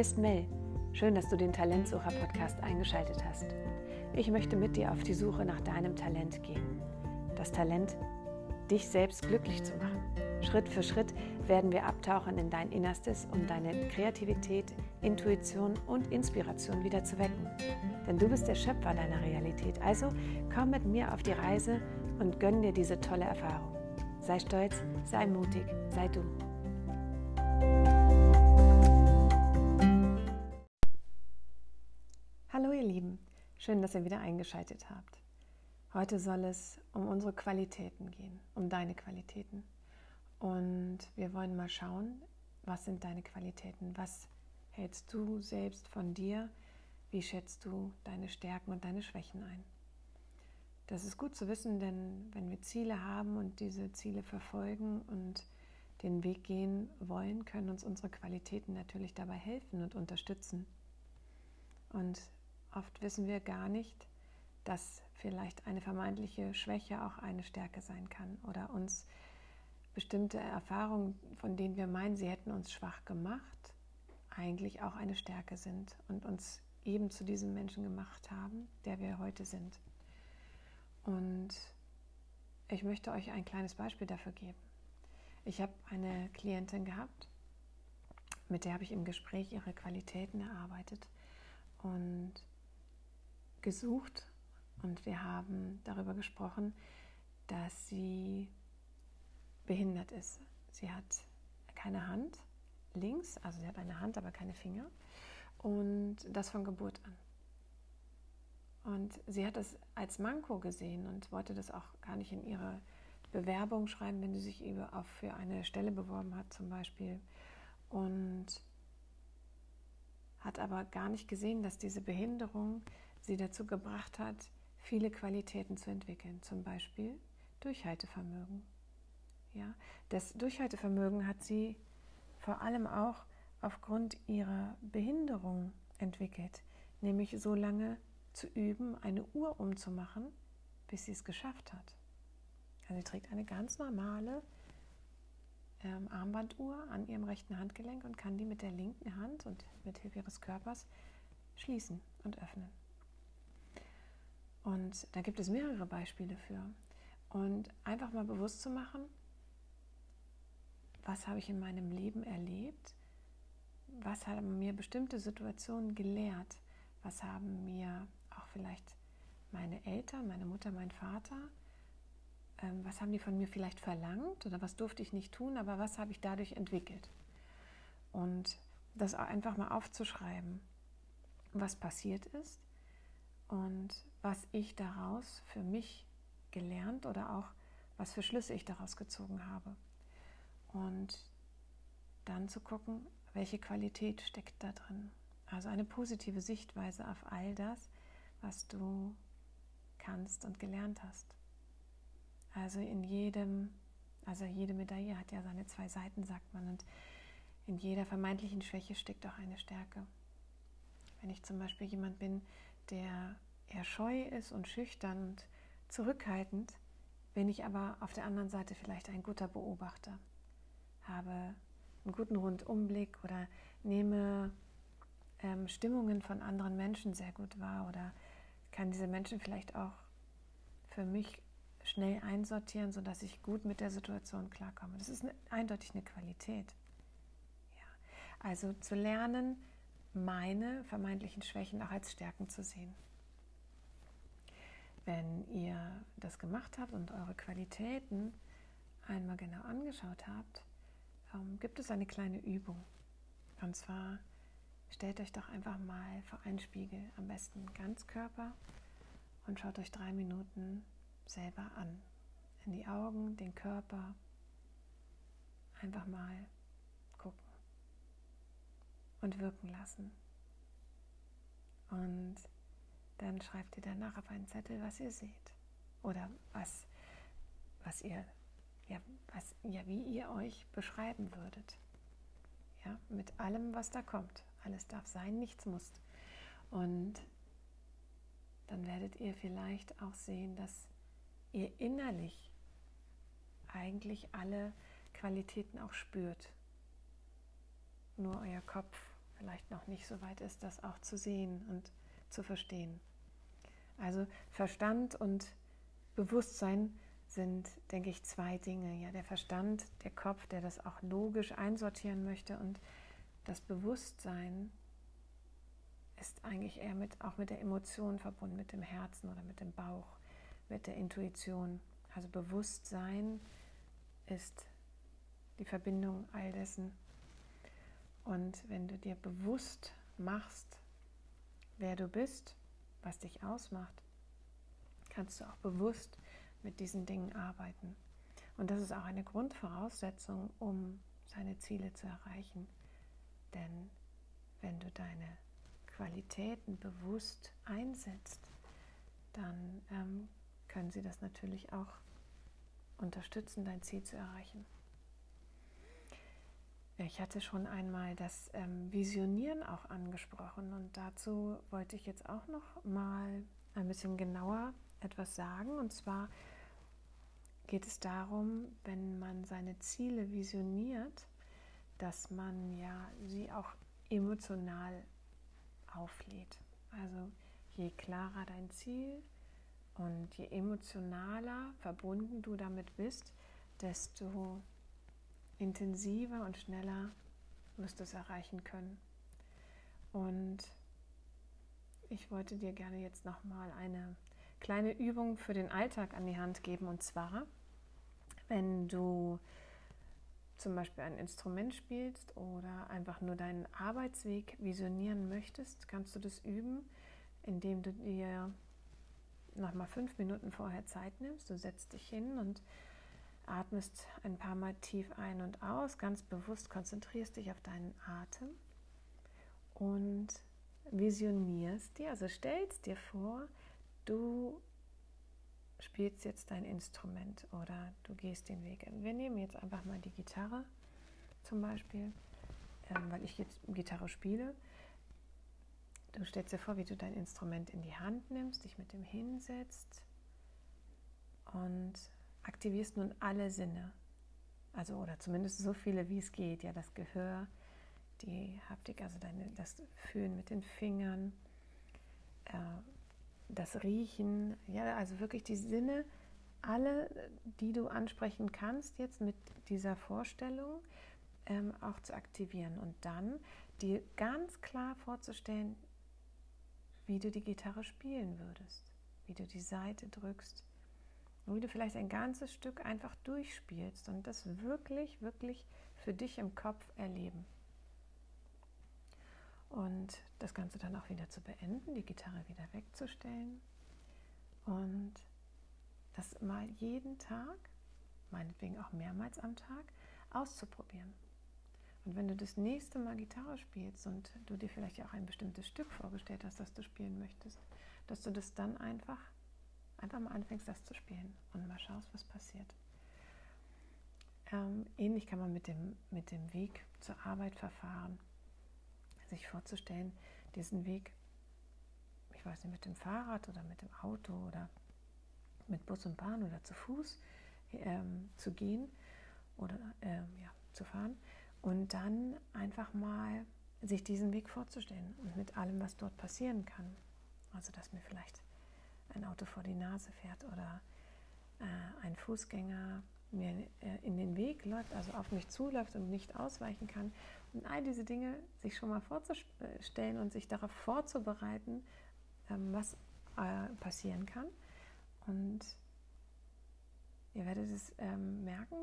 Hier ist Mel. Schön, dass du den Talentsucher-Podcast eingeschaltet hast. Ich möchte mit dir auf die Suche nach deinem Talent gehen. Das Talent, dich selbst glücklich zu machen. Schritt für Schritt werden wir abtauchen in dein Innerstes, um deine Kreativität, Intuition und Inspiration wieder zu wecken. Denn du bist der Schöpfer deiner Realität. Also komm mit mir auf die Reise und gönn dir diese tolle Erfahrung. Sei stolz, sei mutig, sei du. Schön, dass ihr wieder eingeschaltet habt. Heute soll es um unsere Qualitäten gehen, um deine Qualitäten. Und wir wollen mal schauen, was sind deine Qualitäten, was hältst du selbst von dir, wie schätzt du deine Stärken und deine Schwächen ein. Das ist gut zu wissen, denn wenn wir Ziele haben und diese Ziele verfolgen und den Weg gehen wollen, können uns unsere Qualitäten natürlich dabei helfen und unterstützen. Und oft wissen wir gar nicht, dass vielleicht eine vermeintliche Schwäche auch eine Stärke sein kann oder uns bestimmte Erfahrungen, von denen wir meinen, sie hätten uns schwach gemacht, eigentlich auch eine Stärke sind und uns eben zu diesem Menschen gemacht haben, der wir heute sind. Und ich möchte euch ein kleines Beispiel dafür geben. Ich habe eine Klientin gehabt, mit der habe ich im Gespräch ihre Qualitäten erarbeitet und gesucht. Und wir haben darüber gesprochen, dass sie behindert ist. Sie hat keine Hand links, also sie hat eine Hand, aber keine Finger. Und das von Geburt an. Und sie hat das als Manko gesehen und wollte das auch gar nicht in ihre Bewerbung schreiben, wenn sie sich auch für eine Stelle beworben hat zum Beispiel. Und hat aber gar nicht gesehen, dass diese Behinderung sie dazu gebracht hat, viele Qualitäten zu entwickeln, zum Beispiel Durchhaltevermögen. Ja, das Durchhaltevermögen hat sie vor allem auch aufgrund ihrer Behinderung entwickelt, nämlich so lange zu üben, eine Uhr umzumachen, bis sie es geschafft hat. Also sie trägt eine ganz normale ähm, Armbanduhr an ihrem rechten Handgelenk und kann die mit der linken Hand und mit Hilfe ihres Körpers schließen und öffnen. Und da gibt es mehrere Beispiele für. Und einfach mal bewusst zu machen, was habe ich in meinem Leben erlebt, was haben mir bestimmte Situationen gelehrt, was haben mir auch vielleicht meine Eltern, meine Mutter, mein Vater, ähm, was haben die von mir vielleicht verlangt oder was durfte ich nicht tun, aber was habe ich dadurch entwickelt. Und das einfach mal aufzuschreiben, was passiert ist und was ich daraus für mich gelernt oder auch was für Schlüsse ich daraus gezogen habe. Und dann zu gucken, welche Qualität steckt da drin. Also eine positive Sichtweise auf all das, was du kannst und gelernt hast. Also in jedem, also jede Medaille hat ja seine zwei Seiten, sagt man, und in jeder vermeintlichen Schwäche steckt auch eine Stärke. Wenn ich zum Beispiel jemand bin, der eher scheu ist und schüchtern und zurückhaltend, bin ich aber auf der anderen Seite vielleicht ein guter Beobachter, habe einen guten Rundumblick oder nehme ähm, Stimmungen von anderen Menschen sehr gut wahr oder kann diese Menschen vielleicht auch für mich schnell einsortieren, sodass ich gut mit der Situation klarkomme. Das ist eine, eindeutig eine Qualität. Ja. Also zu lernen, meine vermeintlichen Schwächen auch als Stärken zu sehen. Wenn ihr das gemacht habt und eure Qualitäten einmal genau angeschaut habt, ähm, gibt es eine kleine Übung. Und zwar stellt euch doch einfach mal vor einen Spiegel, am besten Ganzkörper, und schaut euch drei Minuten selber an. In die Augen, den Körper. Einfach mal und wirken lassen. Und dann schreibt ihr danach auf einen Zettel, was ihr seht. Oder was, was ihr, ja, was, ja, wie ihr euch beschreiben würdet. Ja, mit allem, was da kommt. Alles darf sein, nichts muss. Und dann werdet ihr vielleicht auch sehen, dass ihr innerlich eigentlich alle Qualitäten auch spürt. Nur euer Kopf vielleicht noch nicht so weit ist, das auch zu sehen und zu verstehen. Also Verstand und Bewusstsein sind, denke ich, zwei Dinge. Ja, der Verstand, der Kopf, der das auch logisch einsortieren möchte und das Bewusstsein ist eigentlich eher mit, auch mit der Emotion verbunden, mit dem Herzen oder mit dem Bauch, mit der Intuition. Also Bewusstsein ist die Verbindung all dessen. Und wenn du dir bewusst machst, wer du bist, was dich ausmacht, kannst du auch bewusst mit diesen Dingen arbeiten. Und das ist auch eine Grundvoraussetzung, um seine Ziele zu erreichen. Denn wenn du deine Qualitäten bewusst einsetzt, dann ähm, können sie das natürlich auch unterstützen, dein Ziel zu erreichen. Ich hatte schon einmal das ähm, Visionieren auch angesprochen und dazu wollte ich jetzt auch noch mal ein bisschen genauer etwas sagen. Und zwar geht es darum, wenn man seine Ziele visioniert, dass man ja sie auch emotional auflädt. Also je klarer dein Ziel und je emotionaler verbunden du damit bist, desto intensiver und schneller wirst du es erreichen können. Und ich wollte dir gerne jetzt nochmal eine kleine Übung für den Alltag an die Hand geben. Und zwar, wenn du zum Beispiel ein Instrument spielst oder einfach nur deinen Arbeitsweg visionieren möchtest, kannst du das üben, indem du dir nochmal fünf Minuten vorher Zeit nimmst. Du setzt dich hin und atmest ein paar Mal tief ein und aus, ganz bewusst konzentrierst dich auf deinen Atem und visionierst dir, also stellst dir vor, du spielst jetzt dein Instrument oder du gehst den Weg. Wir nehmen jetzt einfach mal die Gitarre zum Beispiel, ähm, weil ich jetzt Gitarre spiele. Du stellst dir vor, wie du dein Instrument in die Hand nimmst, dich mit dem hinsetzt und aktivierst nun alle Sinne. Also oder zumindest so viele wie es geht. Ja, das Gehör, die Haptik, also deine, das Fühlen mit den Fingern, äh, das Riechen, ja, also wirklich die Sinne, alle, die du ansprechen kannst, jetzt mit dieser Vorstellung ähm, auch zu aktivieren und dann dir ganz klar vorzustellen, wie du die Gitarre spielen würdest, wie du die Seite drückst, und wie du vielleicht ein ganzes Stück einfach durchspielst und das wirklich, wirklich für dich im Kopf erleben. Und das Ganze dann auch wieder zu beenden, die Gitarre wieder wegzustellen und das mal jeden Tag, meinetwegen auch mehrmals am Tag, auszuprobieren. Und wenn du das nächste Mal Gitarre spielst und du dir vielleicht auch ein bestimmtes Stück vorgestellt hast, das du spielen möchtest, dass du das dann einfach einfach mal anfängst, das zu spielen und mal schaust, was passiert. Ähm, ähnlich kann man mit dem, mit dem Weg zur Arbeit verfahren. Sich vorzustellen, diesen Weg, ich weiß nicht, mit dem Fahrrad oder mit dem Auto oder mit Bus und Bahn oder zu Fuß ähm, zu gehen oder ähm, ja, zu fahren und dann einfach mal sich diesen Weg vorzustellen und mit allem, was dort passieren kann. Also, dass mir vielleicht ein Auto vor die Nase fährt oder äh, ein Fußgänger mir äh, in den Weg läuft, also auf mich zuläuft und nicht ausweichen kann. Und all diese Dinge sich schon mal vorzustellen und sich darauf vorzubereiten, ähm, was äh, passieren kann. Und ihr werdet es ähm, merken,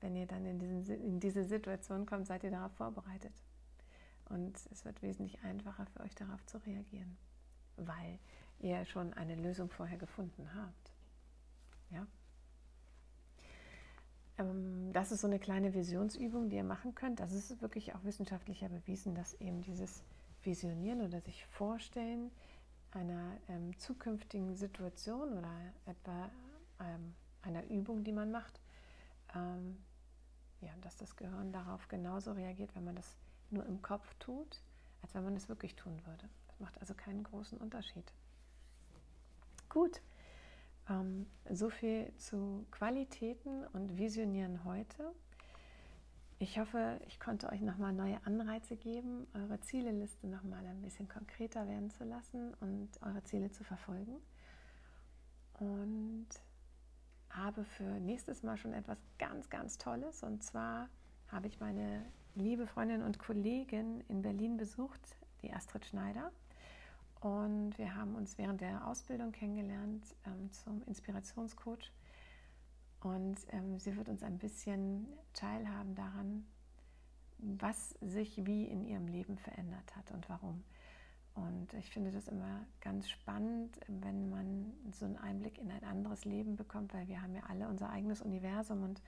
wenn ihr dann in, diesen, in diese Situation kommt, seid ihr darauf vorbereitet. Und es wird wesentlich einfacher für euch darauf zu reagieren, weil ihr schon eine Lösung vorher gefunden habt. Ja? Ähm, das ist so eine kleine Visionsübung, die ihr machen könnt. Das ist wirklich auch wissenschaftlicher bewiesen, dass eben dieses Visionieren oder sich vorstellen einer ähm, zukünftigen Situation oder etwa ähm, einer Übung, die man macht, ähm, ja, dass das Gehirn darauf genauso reagiert, wenn man das nur im Kopf tut, als wenn man es wirklich tun würde. Das macht also keinen großen Unterschied. Gut, ähm, so viel zu Qualitäten und Visionieren heute. ich hoffe, ich konnte euch nochmal neue Anreize geben, eure Zieleliste nochmal ein bisschen konkreter werden zu lassen und eure Ziele zu verfolgen. Und habe für nächstes Mal schon etwas ganz, ganz Tolles. Und zwar habe ich meine liebe Freundin und Kollegin in Berlin besucht, die Astrid Schneider. Und wir haben uns während der Ausbildung kennengelernt ähm, zum Inspirationscoach. Und ähm, sie wird uns ein bisschen teilhaben daran, was sich wie in ihrem Leben verändert hat und warum. Und ich finde das immer ganz spannend, wenn man so einen Einblick in ein anderes Leben bekommt, weil wir haben ja alle unser eigenes Universum und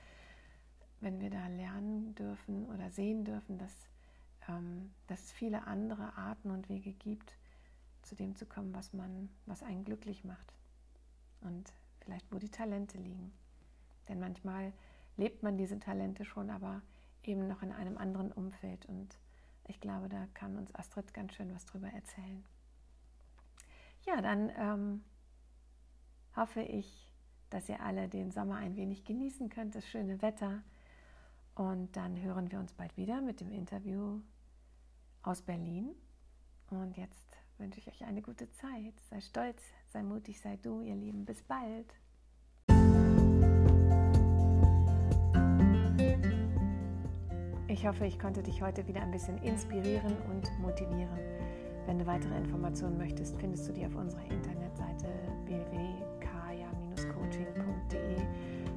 wenn wir da lernen dürfen oder sehen dürfen, dass, ähm, dass es viele andere Arten und Wege gibt, zu dem zu kommen, was man, was einen glücklich macht und vielleicht wo die Talente liegen. Denn manchmal lebt man diese Talente schon, aber eben noch in einem anderen Umfeld. Und ich glaube, da kann uns Astrid ganz schön was drüber erzählen. Ja, dann ähm, hoffe ich, dass ihr alle den Sommer ein wenig genießen könnt, das schöne Wetter. Und dann hören wir uns bald wieder mit dem Interview aus Berlin. Und jetzt wünsche ich euch eine gute Zeit. Sei stolz, sei mutig, sei du, ihr Lieben. Bis bald. Ich hoffe, ich konnte dich heute wieder ein bisschen inspirieren und motivieren. Wenn du weitere Informationen möchtest, findest du die auf unserer Internetseite www.kaya-coaching.de.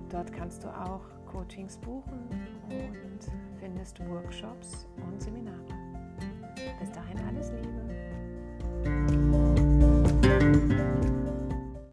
Dort kannst du auch Coachings buchen und findest Workshops und Seminare. Bis dahin alles Liebe. Música